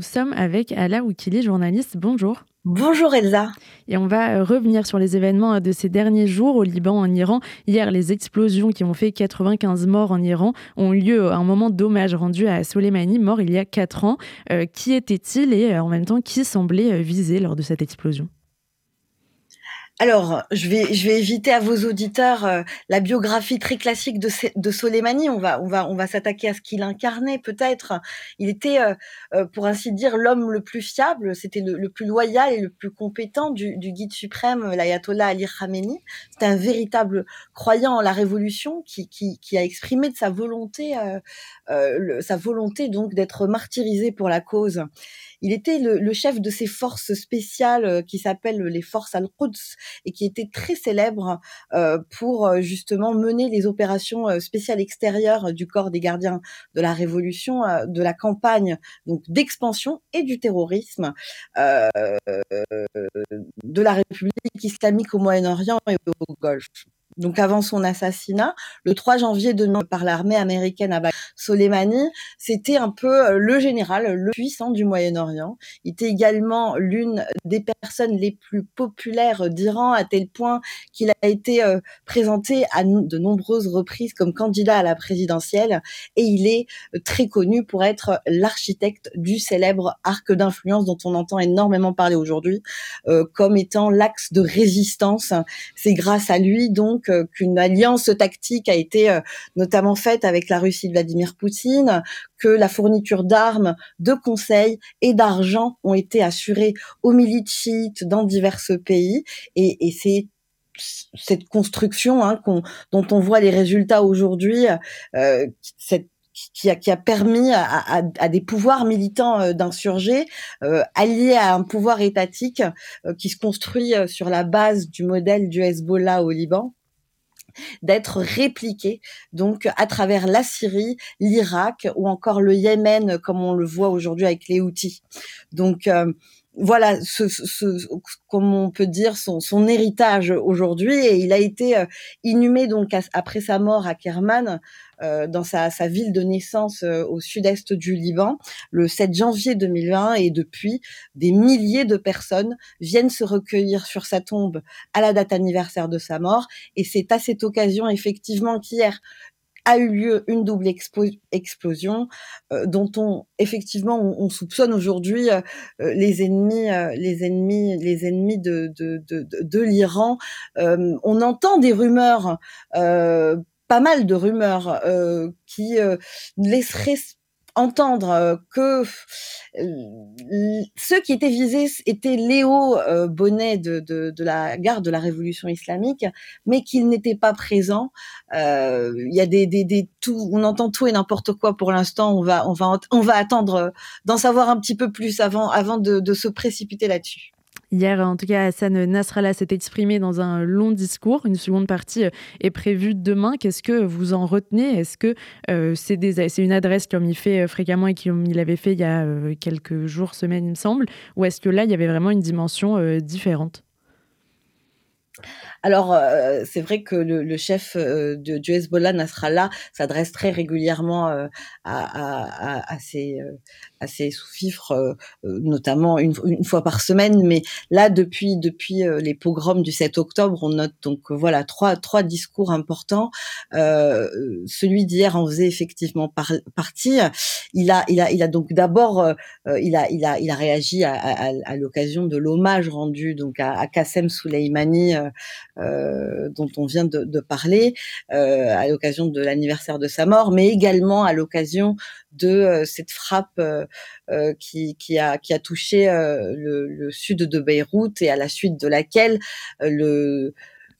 nous sommes avec Ala Oukili, journaliste. Bonjour. Bonjour Elsa. Et on va euh, revenir sur les événements euh, de ces derniers jours au Liban, en Iran. Hier, les explosions qui ont fait 95 morts en Iran ont eu lieu à un moment d'hommage rendu à Soleimani, mort il y a 4 ans. Euh, qui était-il et en même temps qui semblait visé lors de cette explosion? Alors, je vais, je vais éviter à vos auditeurs euh, la biographie très classique de, de Soleimani. On va, on va, on va s'attaquer à ce qu'il incarnait peut-être. Il était, euh, euh, pour ainsi dire, l'homme le plus fiable. C'était le, plus loyal et le plus compétent du, du guide suprême, l'ayatollah Ali Khamenei. C'était un véritable croyant en la révolution qui, qui, qui a exprimé de sa volonté, sa volonté donc d'être martyrisé pour la cause. Il était le, chef de ces forces spéciales euh, qui s'appellent les forces al-Quds et qui étaient très célèbres euh, pour euh, justement mener les opérations spéciales extérieures du corps des gardiens de la révolution, de la campagne donc d'expansion et du terrorisme de la République islamique au Moyen-Orient et au Golfe donc avant son assassinat, le 3 janvier 2000 par l'armée américaine à Soleimani, c'était un peu euh, le général, le puissant du Moyen-Orient. Il était également l'une des personnes les plus populaires d'Iran à tel point qu'il a été euh, présenté à de nombreuses reprises comme candidat à la présidentielle et il est euh, très connu pour être l'architecte du célèbre arc d'influence dont on entend énormément parler aujourd'hui comme étant l'axe de résistance. C'est grâce à lui donc qu'une alliance tactique a été euh, notamment faite avec la Russie de Vladimir Poutine, que la fourniture d'armes, de conseils et d'argent ont été assurées aux milices chiites dans divers pays. Et, et c'est cette construction hein, dont on voit les résultats aujourd'hui, euh, cette qui a, qui a permis à, à, à des pouvoirs militants euh, d'insurger, euh, alliés à un pouvoir étatique euh, qui se construit sur la base du modèle du Hezbollah au Liban, d'être répliqué donc à travers la Syrie, l'Irak ou encore le Yémen comme on le voit aujourd'hui avec les Houthis. Donc euh, voilà, ce, ce, comme on peut dire, son, son héritage aujourd'hui. Et il a été euh, inhumé donc après sa mort à Kerman, dans sa, sa, ville de naissance euh, au sud-est du Liban, le 7 janvier 2020. Et depuis, des milliers de personnes viennent se recueillir sur sa tombe à la date anniversaire de sa mort. Et c'est à cette occasion, effectivement, qu'hier, a eu lieu une double explosion euh, dont on effectivement on, soupçonne aujourd'hui euh, euh, les ennemis les ennemis les ennemis de de de, de l'Iran on entend des rumeurs pas mal de rumeurs qui laisseraient entendre euh, que euh, ceux qui étaient visés étaient Léo euh, Bonnet de, la garde de la Révolution islamique, mais qu'il n'était pas présent. Il y a des, des, des tout, on entend tout et n'importe quoi pour l'instant. On va, on va, on va attendre d'en savoir un petit peu plus avant, avant de se précipiter là-dessus. Hier, en tout cas, Hassan Nasrallah s'est exprimé dans un long discours. Une seconde partie euh, est prévue demain. Qu'est-ce que vous en retenez? Est-ce que euh, c'est une adresse comme il fait euh, fréquemment et comme il avait fait il y a quelques jours, semaines, il me semble? Ou est-ce que là, il y avait vraiment une dimension différente? Alors, c'est vrai que le, chef de, du Hezbollah, Nasrallah, s'adresse très régulièrement à, à, à, ses, à ses sous-fifres, notamment une, une, fois par semaine. Mais là, depuis, depuis les pogroms du 7 octobre, on note donc voilà trois, trois discours importants. celui d'hier en faisait effectivement par, partie. Il a, il a, il a donc d'abord, il a, il a, il a réagi à, à, à l'occasion de l'hommage rendu donc à, à Qassem Soleimani euh, dont on vient de, de parler euh, à l'occasion de l'anniversaire de sa mort, mais également à l'occasion de euh, cette frappe qui, qui, a, qui a touché le, le, sud de Beyrouth et à la suite de laquelle le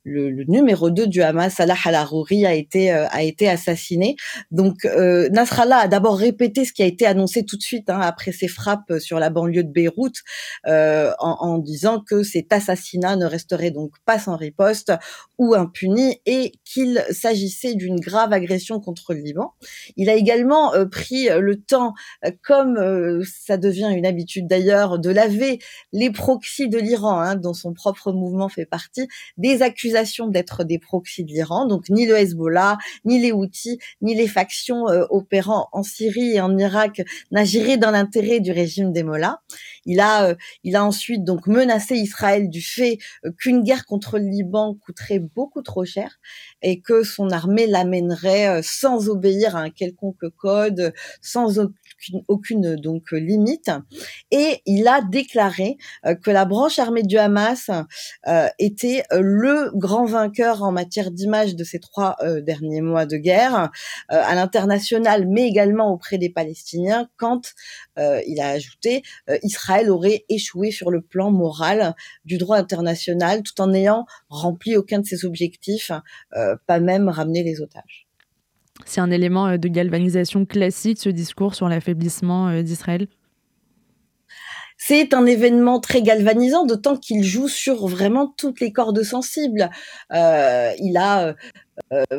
le, le, numéro 2 du Hamas, Salah al-Arouri, a été euh, a été assassiné. Donc euh, Nasrallah a d'abord répété ce qui a été annoncé tout de suite hein, après ses frappes sur la banlieue de Beyrouth, euh, en, en, disant que cet assassinat ne resterait donc pas sans riposte ou impuni et qu'il s'agissait d'une grave agression contre le Liban. Il a également euh, pris le temps, comme ça devient une habitude d'ailleurs, de laver les proxys de l'Iran, hein, dont son propre mouvement fait partie, des accusations d'être des proxys de l'Iran. Donc ni le Hezbollah, ni les Houthis, ni les factions opérant en Syrie et en Irak n'agiraient dans l'intérêt du régime des Mollahs. Il a, il a ensuite donc menacé Israël du fait qu'une guerre contre le Liban coûterait beaucoup trop cher et que son armée l'amènerait sans obéir à un quelconque code, sans aucune, donc limite. Et il a déclaré euh, que la branche armée du Hamas euh, était euh, le grand vainqueur en matière d'image de ces trois derniers mois de guerre à l'international, mais également auprès des Palestiniens. Quand il a ajouté, Israël aurait échoué sur le plan moral du droit international, tout en n'ayant rempli aucun de ses objectifs, pas même ramener les otages. C'est un élément euh, de galvanisation classique, ce discours sur l'affaiblissement euh, d'Israël? C'est un événement très galvanisant, d'autant qu'il joue sur vraiment toutes les cordes sensibles. Euh, il a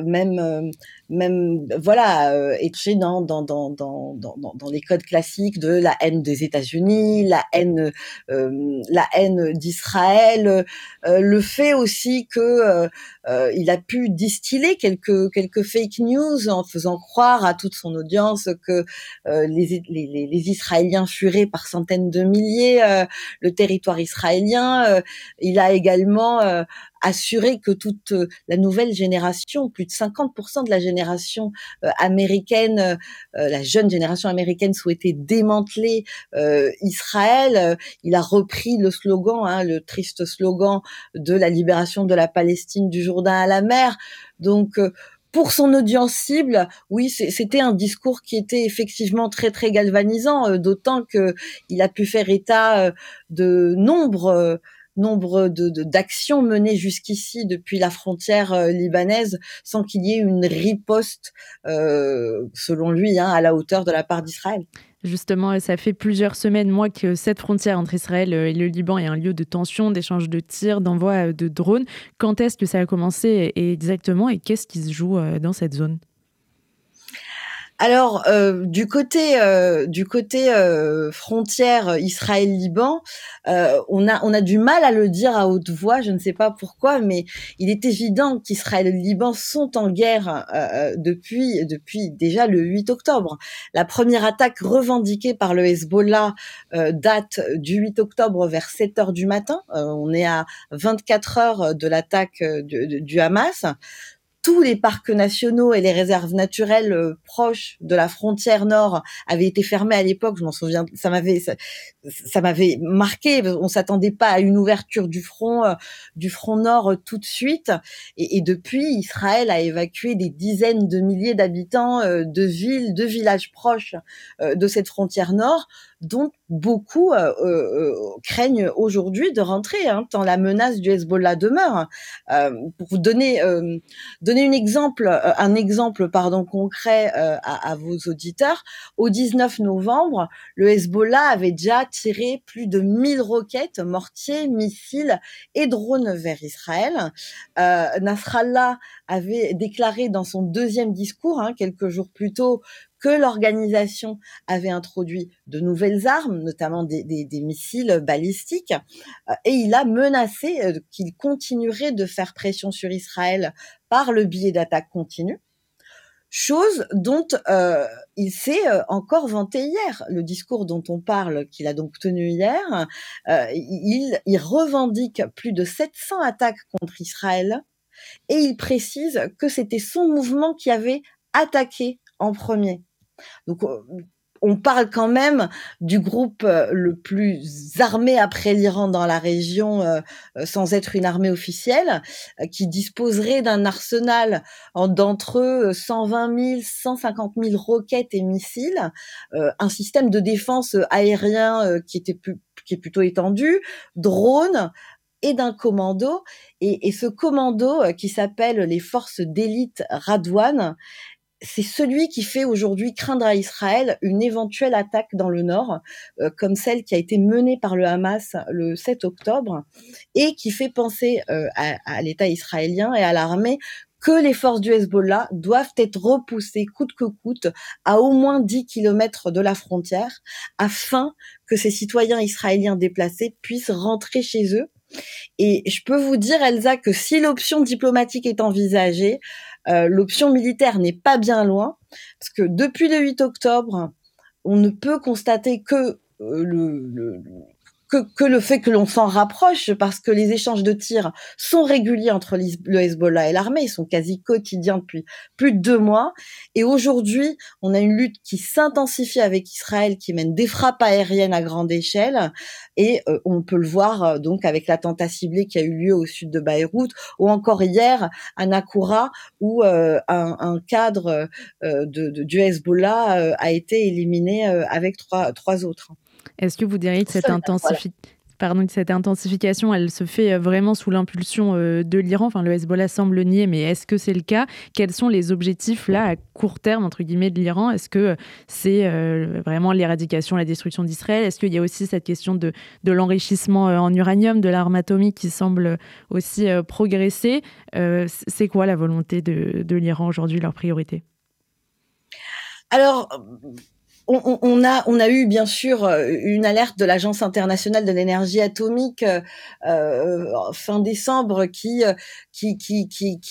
même euh, même voilà euh, être dans dans, dans dans dans les codes classiques de la haine des États-Unis, la haine la haine d'Israël, le fait aussi que il a pu distiller quelques quelques fake news en faisant croire à toute son audience que les, les, les Israéliens fuiraient par centaines de milliers le territoire israélien. il a également assurer que toute euh, la nouvelle génération, plus de 50% de la génération euh, américaine, euh, la jeune génération américaine souhaitait démanteler Israël. Il a repris le slogan, hein, le triste slogan de la libération de la Palestine du Jourdain à la mer. Donc pour son audience cible, oui, c'était un discours qui était effectivement très très galvanisant, d'autant que il a pu faire état de nombre nombre de d'actions menées jusqu'ici depuis la frontière euh, libanaise sans qu'il y ait une riposte, euh, selon lui, hein, à la hauteur de la part d'Israël. Justement, ça fait plusieurs semaines, moi, que cette frontière entre Israël euh, et le Liban est un lieu de tension, d'échange de tirs, d'envoi de drones. Quand est-ce que ça a commencé exactement et qu'est-ce qui se joue dans cette zone? Alors euh, du côté euh, du côté euh, frontière Israël-Liban, on a on a du mal à le dire à haute voix. Je ne sais pas pourquoi, mais il est évident qu'Israël Liban sont en guerre depuis depuis déjà le 8 octobre. La première attaque revendiquée par le Hezbollah date du 8 octobre vers 7 heures du matin. on est à 24 heures de l'attaque du Hamas tous les parcs nationaux et les réserves naturelles euh, proches de la frontière nord avaient été fermés à l'époque. Je m'en souviens, ça m'avait ça, m'avait marqué. On s'attendait pas à une ouverture du front euh, du front nord euh, tout de suite. Et, et, depuis, Israël a évacué des dizaines de milliers d'habitants de villes, de villages proches de cette frontière nord dont beaucoup craignent aujourd'hui de rentrer, hein, tant la menace du Hezbollah demeure. Pour vous donner donner une exemple, un exemple pardon concret à, à, vos auditeurs, au 19 novembre, le Hezbollah avait déjà tiré plus de 1000 roquettes, mortiers, missiles et drones vers Israël. Nasrallah avait déclaré dans son deuxième discours, hein, quelques jours plus tôt, que l'organisation avait introduit de nouvelles armes, notamment des, missiles balistiques, euh, et il a menacé euh, qu'il continuerait de faire pression sur Israël par le biais d'attaques continues chose dont euh, il s'est encore vanté hier. Le discours dont on parle, qu'il a donc tenu hier, il, il, revendique plus de 700 attaques contre Israël et il précise que c'était son mouvement qui avait attaqué en premier. Donc euh, on parle quand même du groupe euh, le plus armé après l'Iran dans la région, euh, sans être une armée officielle, qui disposerait d'un arsenal d'entre eux 120 000, 150 000 roquettes et missiles, un système de défense aérien qui était qui est plutôt étendu, drones, et d'un commando. Et, et, ce commando qui s'appelle les forces d'élite Radwan c'est celui qui fait aujourd'hui craindre à Israël une éventuelle attaque dans le nord, euh, comme celle qui a été menée par le Hamas le 7 octobre, et qui fait penser euh, à, l'État israélien et à l'armée que les forces du Hezbollah doivent être repoussées coûte que coûte à au moins 10 kilomètres de la frontière afin que ces citoyens israéliens déplacés puissent rentrer chez eux Et je peux vous dire, Elsa, que si l'option diplomatique est envisagée, euh, l'option militaire n'est pas bien loin, parce que depuis le 8 octobre, on ne peut constater que euh, le, que, le fait que l'on s'en rapproche, parce que les échanges de tirs sont réguliers entre le Hezbollah et l'armée, ils sont quasi quotidiens depuis plus de deux mois. Et aujourd'hui, on a une lutte qui s'intensifie avec Israël, qui mène des frappes aériennes à grande échelle, et euh, on peut le voir euh, donc avec l'attentat ciblé qui a eu lieu au sud de Beyrouth, ou encore hier à Nakura, où euh, un, cadre de, du Hezbollah a été éliminé avec trois, trois autres. Est-ce que vous diriez que cette, cette intensification, elle se fait euh, vraiment sous l'impulsion euh, de l'Iran? Enfin, le Hezbollah semble nier, mais est-ce que c'est le cas? Quels sont les objectifs là à court terme entre guillemets de l'Iran? Est-ce que c'est euh, vraiment l'éradication, la destruction d'Israël? Est-ce qu'il y a aussi cette question de, de l'enrichissement en uranium, de l'arme atomique qui semble aussi progresser? C'est quoi la volonté de, de l'Iran aujourd'hui, leur priorité? Alors, on, a, eu bien sûr euh, une alerte de l'Agence internationale de l'énergie atomique euh, euh, fin décembre qui,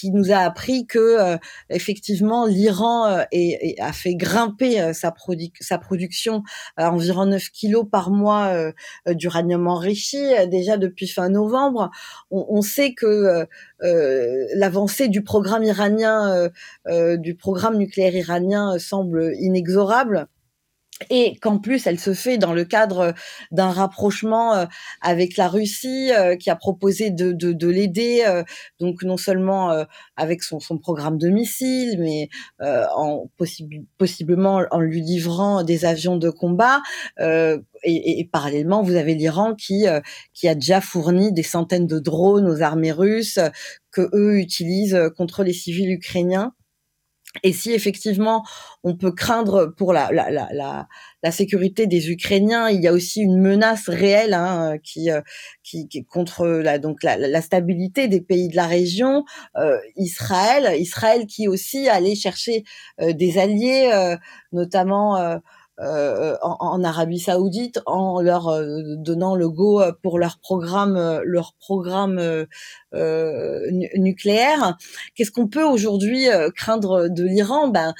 nous a appris que effectivement l'Iran a fait grimper sa, sa production à environ 9 kilos par mois d'uranium enrichi déjà depuis fin novembre. On, sait que l'avancée du programme iranien, du programme nucléaire iranien semble inexorable et qu'en plus elle se fait dans le cadre d'un rapprochement euh, avec la Russie euh, qui a proposé de, de, de l'aider euh, donc non seulement avec son, son, programme de missiles mais en possiblement en lui livrant des avions de combat et, et, parallèlement vous avez l'Iran qui qui a déjà fourni des centaines de drones aux armées russes que eux utilisent contre les civils ukrainiens et si effectivement on peut craindre pour la, la, la, la, sécurité des Ukrainiens, il y a aussi une menace réelle hein, qui, euh, qui, qui, contre la, donc la, la, stabilité des pays de la région. Euh, Israël, Israël qui aussi allait chercher euh, des alliés, euh, notamment euh, en, en, Arabie Saoudite en leur euh, donnant le go pour leur programme, euh, leur programme nucléaire. Qu'est-ce qu'on peut aujourd'hui craindre de l'Iran? Ben,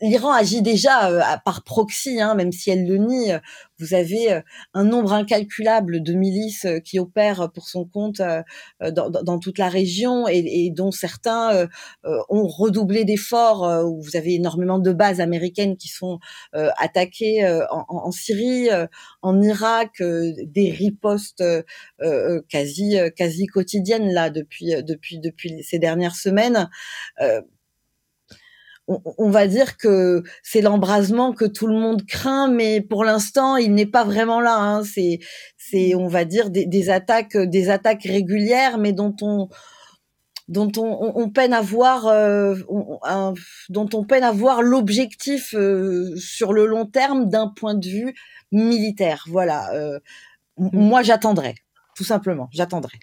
l'Iran agit déjà par proxy, hein, même si elle le nie. Vous avez un nombre incalculable de milices qui opèrent pour son compte dans, dans, toute la région et, et dont certains ont redoublé d'efforts. Vous avez énormément de bases américaines qui sont euh, attaquer euh, en, Syrie, euh, en Irak, des ripostes quasi quasi quotidiennes là depuis depuis depuis ces dernières semaines. On, va dire que c'est l'embrasement que tout le monde craint, mais pour l'instant, il n'est pas vraiment là. Hein. C'est, c'est, on va dire, des, des, attaques, des attaques régulières, mais dont on, dont on, peine à voir, euh, dont on peine à voir l'objectif euh, sur le long terme d'un point de vue militaire. Voilà. Euh, mmh. Moi, j'attendrai, tout simplement, j'attendrai.